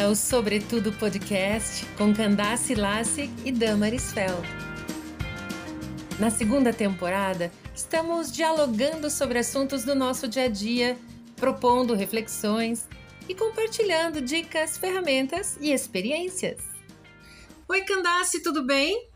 bem-vinda ao Sobretudo Podcast com Candace Lassig e Damaris Feld. Na segunda temporada, estamos dialogando sobre assuntos do nosso dia a dia, propondo reflexões e compartilhando dicas, ferramentas e experiências. Oi, Candace, tudo bem?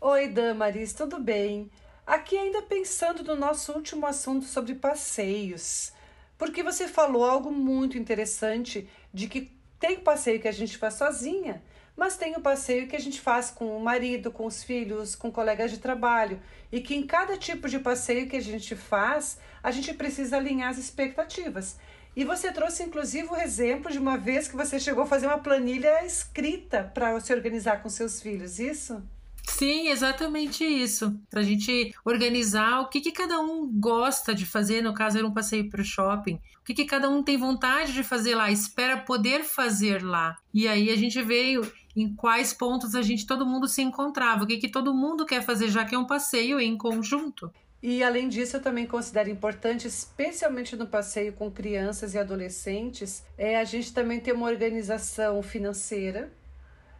Oi, Damaris, tudo bem? Aqui ainda pensando no nosso último assunto sobre passeios, porque você falou algo muito interessante de que tem o passeio que a gente faz sozinha, mas tem o passeio que a gente faz com o marido, com os filhos, com colegas de trabalho, e que em cada tipo de passeio que a gente faz, a gente precisa alinhar as expectativas. E você trouxe inclusive o exemplo de uma vez que você chegou a fazer uma planilha escrita para se organizar com seus filhos, isso? Sim, exatamente isso. Para a gente organizar o que, que cada um gosta de fazer, no caso era um passeio para o shopping, o que, que cada um tem vontade de fazer lá, espera poder fazer lá. E aí a gente veio em quais pontos a gente, todo mundo se encontrava, o que, que todo mundo quer fazer, já que é um passeio em conjunto. E além disso, eu também considero importante, especialmente no passeio com crianças e adolescentes, é a gente também ter uma organização financeira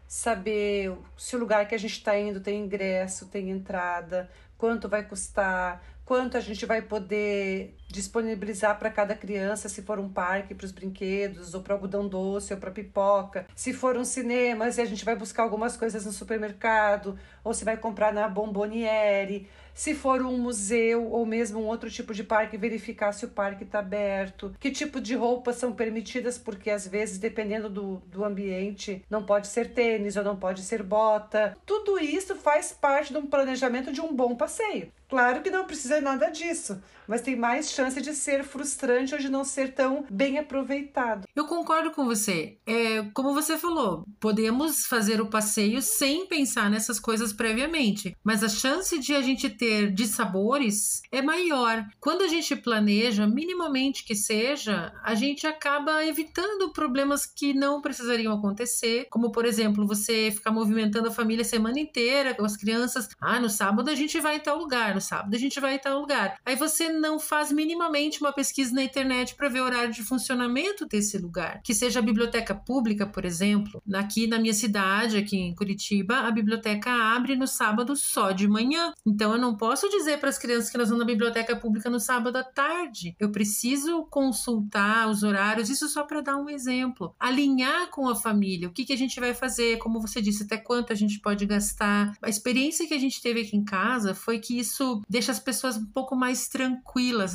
saber se o lugar que a gente está indo tem ingresso, tem entrada, quanto vai custar, quanto a gente vai poder disponibilizar para cada criança, se for um parque para os brinquedos, ou para algodão doce, ou para pipoca. Se for um cinema, se a gente vai buscar algumas coisas no supermercado, ou se vai comprar na Bomboniere. Se for um museu ou mesmo um outro tipo de parque, verificar se o parque está aberto. Que tipo de roupas são permitidas, porque às vezes, dependendo do, do ambiente, não pode ser tênis ou não pode ser bota. Tudo isso faz parte de um planejamento de um bom passeio. Claro que não precisa nada disso, mas tem mais chance de ser frustrante ou de não ser tão bem aproveitado. Eu concordo com você. É, como você falou, podemos fazer o passeio sem pensar nessas coisas previamente, mas a chance de a gente ter dissabores é maior. Quando a gente planeja, minimamente que seja, a gente acaba evitando problemas que não precisariam acontecer, como por exemplo, você ficar movimentando a família a semana inteira com as crianças. Ah, no sábado a gente vai em tal lugar no sábado a gente vai em tal lugar. Aí você não faz minimamente uma pesquisa na internet para ver o horário de funcionamento desse lugar. Que seja a biblioteca pública, por exemplo. Aqui na minha cidade, aqui em Curitiba, a biblioteca abre no sábado só de manhã. Então eu não posso dizer para as crianças que nós vamos na biblioteca pública no sábado à tarde. Eu preciso consultar os horários, isso só para dar um exemplo. Alinhar com a família, o que, que a gente vai fazer, como você disse, até quanto a gente pode gastar. A experiência que a gente teve aqui em casa foi que isso deixa as pessoas um pouco mais tranquilas,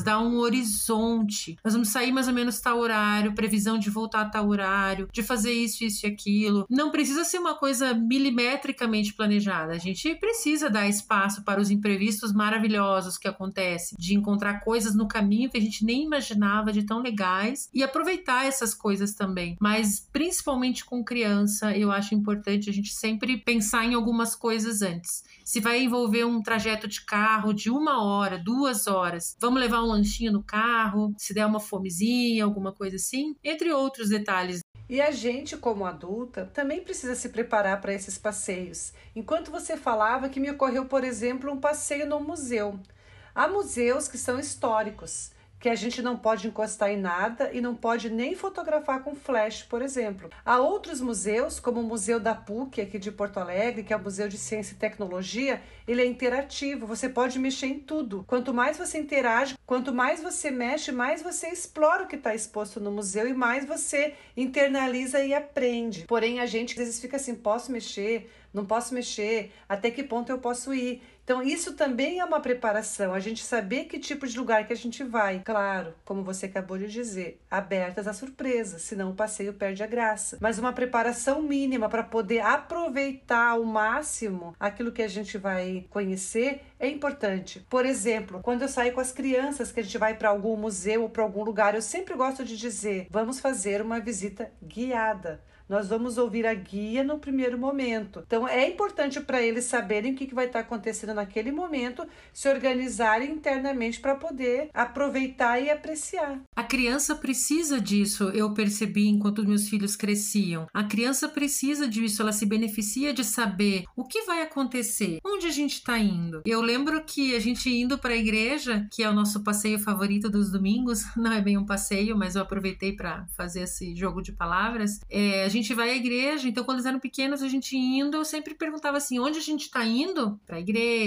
dá um horizonte. Nós vamos sair mais ou menos tal horário, previsão de voltar a tal horário, de fazer isso, isso e aquilo. Não precisa ser uma coisa milimetricamente planejada. A gente precisa dar espaço para os imprevistos maravilhosos que acontecem, de encontrar coisas no caminho que a gente nem imaginava de tão legais e aproveitar essas coisas também. Mas principalmente com criança, eu acho importante a gente sempre pensar em algumas coisas antes. Se vai envolver um trajeto de carro de uma hora, duas horas. Vamos levar um lanchinho no carro, se der uma fomezinha, alguma coisa assim, entre outros detalhes. E a gente, como adulta, também precisa se preparar para esses passeios. Enquanto você falava que me ocorreu, por exemplo, um passeio no museu. Há museus que são históricos que a gente não pode encostar em nada e não pode nem fotografar com flash, por exemplo. Há outros museus, como o Museu da PUC aqui de Porto Alegre, que é o Museu de Ciência e Tecnologia, ele é interativo, você pode mexer em tudo. Quanto mais você interage, quanto mais você mexe, mais você explora o que está exposto no museu e mais você internaliza e aprende. Porém, a gente às vezes fica assim: posso mexer? não posso mexer, até que ponto eu posso ir. Então, isso também é uma preparação, a gente saber que tipo de lugar que a gente vai. Claro, como você acabou de dizer, abertas a surpresas, senão o passeio perde a graça. Mas uma preparação mínima para poder aproveitar ao máximo aquilo que a gente vai conhecer é importante. Por exemplo, quando eu saio com as crianças que a gente vai para algum museu ou para algum lugar, eu sempre gosto de dizer: vamos fazer uma visita guiada nós vamos ouvir a guia no primeiro momento. Então é importante para eles saberem o que, vai estar tá acontecendo naquele momento, se organizarem internamente para poder aproveitar e apreciar. A criança precisa disso, eu percebi enquanto meus filhos cresciam. A criança precisa disso, ela se beneficia de saber o que vai acontecer, onde a gente está indo. Eu lembro que a gente indo para a igreja, que é o nosso passeio favorito dos domingos, não é bem um passeio, mas eu aproveitei para fazer esse jogo de palavras. É, a gente vai à igreja, então quando eles eram pequenos, a gente indo, eu sempre perguntava assim: onde a gente está indo? Para a igreja.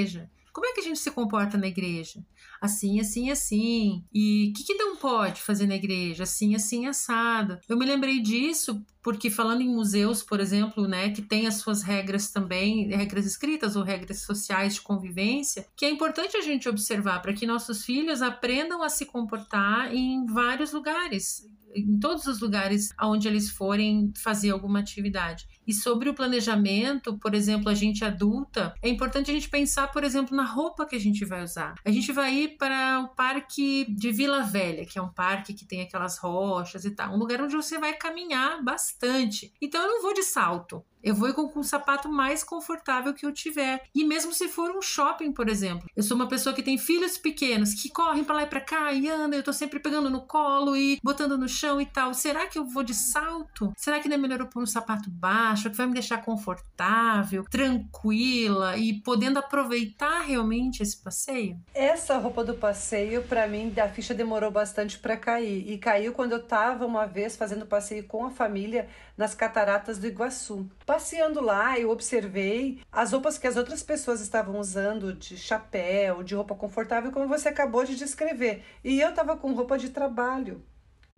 Como é que a gente se comporta na igreja? Assim, assim, assim. E o que, que não pode fazer na igreja? Assim, assim, assado. Eu me lembrei disso porque falando em museus, por exemplo, né, que tem as suas regras também, regras escritas ou regras sociais de convivência, que é importante a gente observar para que nossos filhos aprendam a se comportar em vários lugares em todos os lugares aonde eles forem fazer alguma atividade. E sobre o planejamento, por exemplo, a gente adulta, é importante a gente pensar, por exemplo, na roupa que a gente vai usar. A gente vai ir para o parque de Vila Velha, que é um parque que tem aquelas rochas e tal, um lugar onde você vai caminhar bastante. Então eu não vou de salto. Eu vou com, o sapato mais confortável que eu tiver. E mesmo se for um shopping, por exemplo. Eu sou uma pessoa que tem filhos pequenos que correm para lá e para cá e andam. Eu tô sempre pegando no colo e botando no chão e tal. Será que eu vou de salto? Será que não é melhor eu pôr um sapato baixo, que vai me deixar confortável, tranquila e podendo aproveitar realmente esse passeio? Essa roupa do passeio, para mim, a ficha demorou bastante para cair. E caiu quando eu tava uma vez fazendo passeio com a família nas cataratas do Iguaçu. Passeando lá, eu observei as roupas que as outras pessoas estavam usando de chapéu, de roupa confortável, como você acabou de descrever. E eu estava com roupa de trabalho.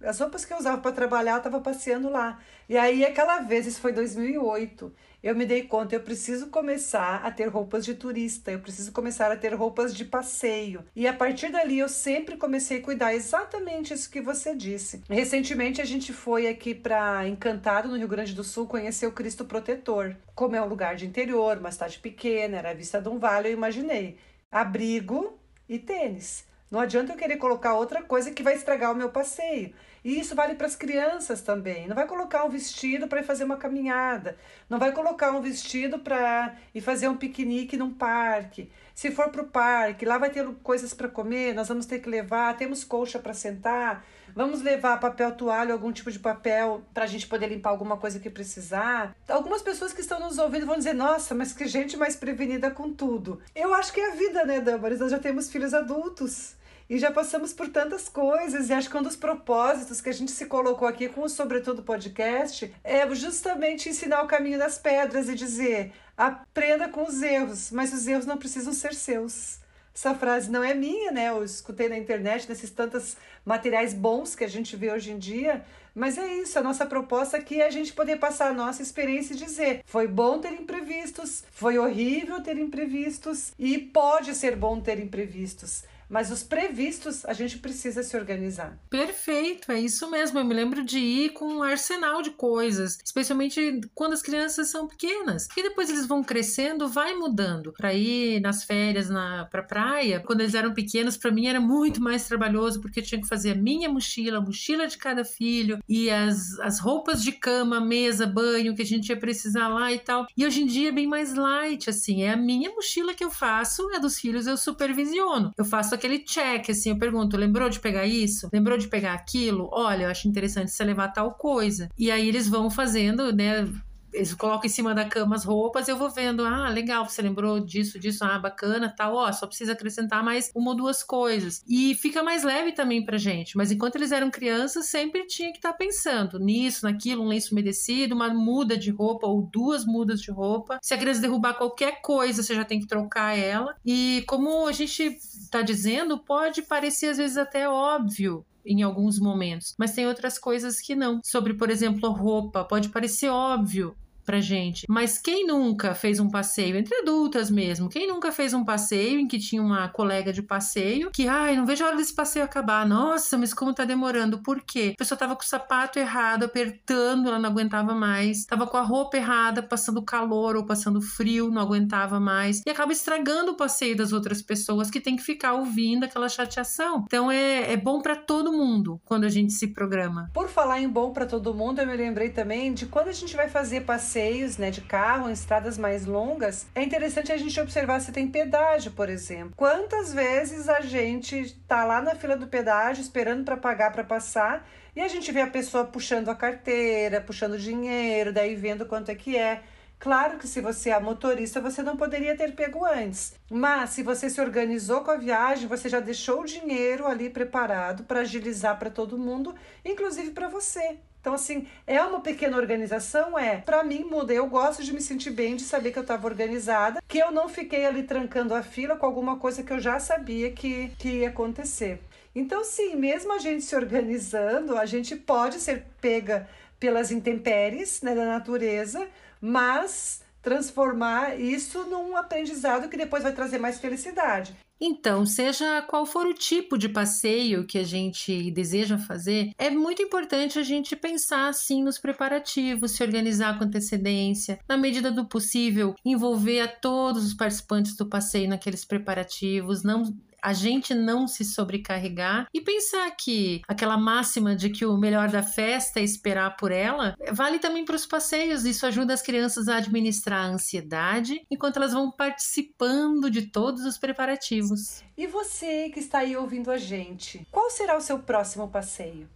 As roupas que eu usava para trabalhar, eu estava passeando lá. E aí, aquela vez, isso foi 2008, eu me dei conta, eu preciso começar a ter roupas de turista, eu preciso começar a ter roupas de passeio. E a partir dali, eu sempre comecei a cuidar exatamente isso que você disse. Recentemente, a gente foi aqui para Encantado, no Rio Grande do Sul, conhecer o Cristo Protetor. Como é um lugar de interior, uma cidade pequena, era a vista de um vale, eu imaginei abrigo e tênis. Não adianta eu querer colocar outra coisa que vai estragar o meu passeio. E isso vale para as crianças também. Não vai colocar um vestido para ir fazer uma caminhada. Não vai colocar um vestido para ir fazer um piquenique num parque. Se for para o parque, lá vai ter coisas para comer, nós vamos ter que levar, temos colcha para sentar, vamos levar papel toalha, algum tipo de papel para a gente poder limpar alguma coisa que precisar. Algumas pessoas que estão nos ouvindo vão dizer: nossa, mas que gente mais prevenida com tudo. Eu acho que é a vida, né, Damaris? Nós já temos filhos adultos. E já passamos por tantas coisas, e acho que um dos propósitos que a gente se colocou aqui com o Sobretudo Podcast é justamente ensinar o caminho das pedras e dizer: aprenda com os erros, mas os erros não precisam ser seus. Essa frase não é minha, né? Eu escutei na internet nesses tantos materiais bons que a gente vê hoje em dia, mas é isso, a nossa proposta aqui é a gente poder passar a nossa experiência e dizer: foi bom ter imprevistos, foi horrível ter imprevistos e pode ser bom ter imprevistos. Mas os previstos, a gente precisa se organizar. Perfeito, é isso mesmo. Eu me lembro de ir com um arsenal de coisas, especialmente quando as crianças são pequenas. E depois eles vão crescendo, vai mudando. Para ir nas férias na pra praia, quando eles eram pequenos, para mim era muito mais trabalhoso, porque eu tinha que fazer a minha mochila, a mochila de cada filho, e as, as roupas de cama, mesa, banho que a gente ia precisar lá e tal. E hoje em dia é bem mais light, assim. É a minha mochila que eu faço, é dos filhos eu supervisiono. Eu faço aquele check, assim, eu pergunto, lembrou de pegar isso? Lembrou de pegar aquilo? Olha, eu acho interessante você levar tal coisa. E aí eles vão fazendo, né? Eles colocam em cima da cama as roupas, eu vou vendo, ah, legal, você lembrou disso, disso, ah, bacana, tal, ó, só precisa acrescentar mais uma ou duas coisas. E fica mais leve também pra gente, mas enquanto eles eram crianças, sempre tinha que estar tá pensando nisso, naquilo, um lenço umedecido, uma muda de roupa ou duas mudas de roupa. Se a criança derrubar qualquer coisa, você já tem que trocar ela. E como a gente tá dizendo, pode parecer às vezes até óbvio, em alguns momentos, mas tem outras coisas que não. Sobre, por exemplo, roupa, pode parecer óbvio, pra gente. Mas quem nunca fez um passeio, entre adultas mesmo, quem nunca fez um passeio em que tinha uma colega de passeio que, ai, não vejo a hora desse passeio acabar. Nossa, mas como tá demorando? Por quê? A pessoa tava com o sapato errado, apertando, ela não aguentava mais. Tava com a roupa errada, passando calor ou passando frio, não aguentava mais. E acaba estragando o passeio das outras pessoas que tem que ficar ouvindo aquela chateação. Então é, é bom para todo mundo quando a gente se programa. Por falar em bom para todo mundo, eu me lembrei também de quando a gente vai fazer passeio passeios né, de carro em estradas mais longas, é interessante a gente observar se tem pedágio, por exemplo. Quantas vezes a gente tá lá na fila do pedágio esperando para pagar para passar e a gente vê a pessoa puxando a carteira, puxando dinheiro, daí vendo quanto é que é. Claro que se você é motorista, você não poderia ter pego antes. Mas se você se organizou com a viagem, você já deixou o dinheiro ali preparado para agilizar para todo mundo, inclusive para você. Então, assim, é uma pequena organização? É. Para mim, muda. Eu gosto de me sentir bem, de saber que eu estava organizada, que eu não fiquei ali trancando a fila com alguma coisa que eu já sabia que, que ia acontecer. Então, sim, mesmo a gente se organizando, a gente pode ser pega pelas intempéries né, da natureza, mas transformar isso num aprendizado que depois vai trazer mais felicidade. Então, seja qual for o tipo de passeio que a gente deseja fazer, é muito importante a gente pensar assim nos preparativos, se organizar com antecedência, na medida do possível, envolver a todos os participantes do passeio naqueles preparativos, não a gente não se sobrecarregar e pensar que aquela máxima de que o melhor da festa é esperar por ela vale também para os passeios. Isso ajuda as crianças a administrar a ansiedade enquanto elas vão participando de todos os preparativos. E você que está aí ouvindo a gente, qual será o seu próximo passeio?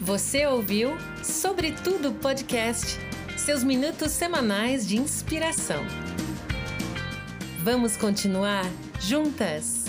Você ouviu Sobretudo Podcast, seus minutos semanais de inspiração. Vamos continuar juntas?